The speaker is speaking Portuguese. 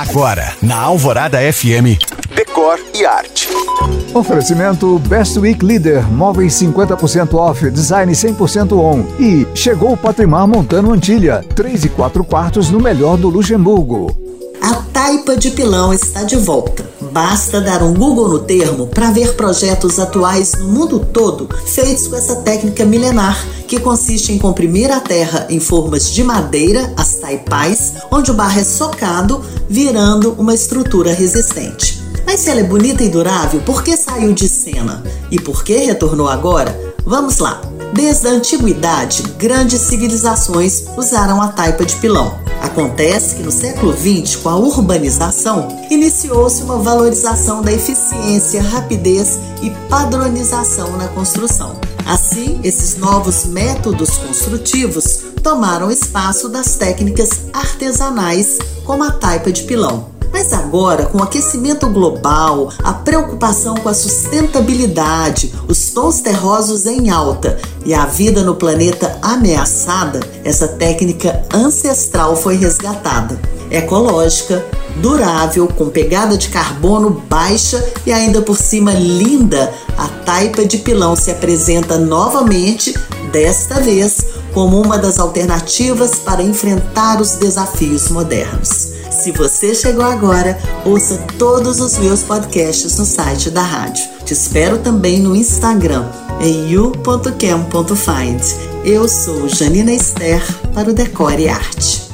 Agora, na Alvorada FM, Decor e Arte. Oferecimento Best Week Leader, móveis 50% off, design 100% on. E chegou o Patrimar Montano Antilha, 3 e 4 quartos no melhor do Luxemburgo. A taipa de pilão está de volta. Basta dar um Google no termo para ver projetos atuais no mundo todo feitos com essa técnica milenar que consiste em comprimir a terra em formas de madeira, as taipais, onde o barro é socado, virando uma estrutura resistente. Mas se ela é bonita e durável, por que saiu de cena? E por que retornou agora? Vamos lá! Desde a antiguidade, grandes civilizações usaram a taipa de pilão. Acontece que no século XX, com a urbanização, iniciou-se uma valorização da eficiência, rapidez e padronização na construção. Assim, esses novos métodos construtivos tomaram espaço das técnicas artesanais, como a taipa de pilão. Mas agora, com o aquecimento global, a preocupação com a sustentabilidade, os tons terrosos em alta e a vida no planeta ameaçada, essa técnica ancestral foi resgatada. Ecológica, durável, com pegada de carbono baixa e ainda por cima linda, a taipa de pilão se apresenta novamente, desta vez como uma das alternativas para enfrentar os desafios modernos. Se você chegou agora, ouça todos os meus podcasts no site da rádio. Te espero também no Instagram, em you.cam.find. Eu sou Janina Esther para o Decore Arte.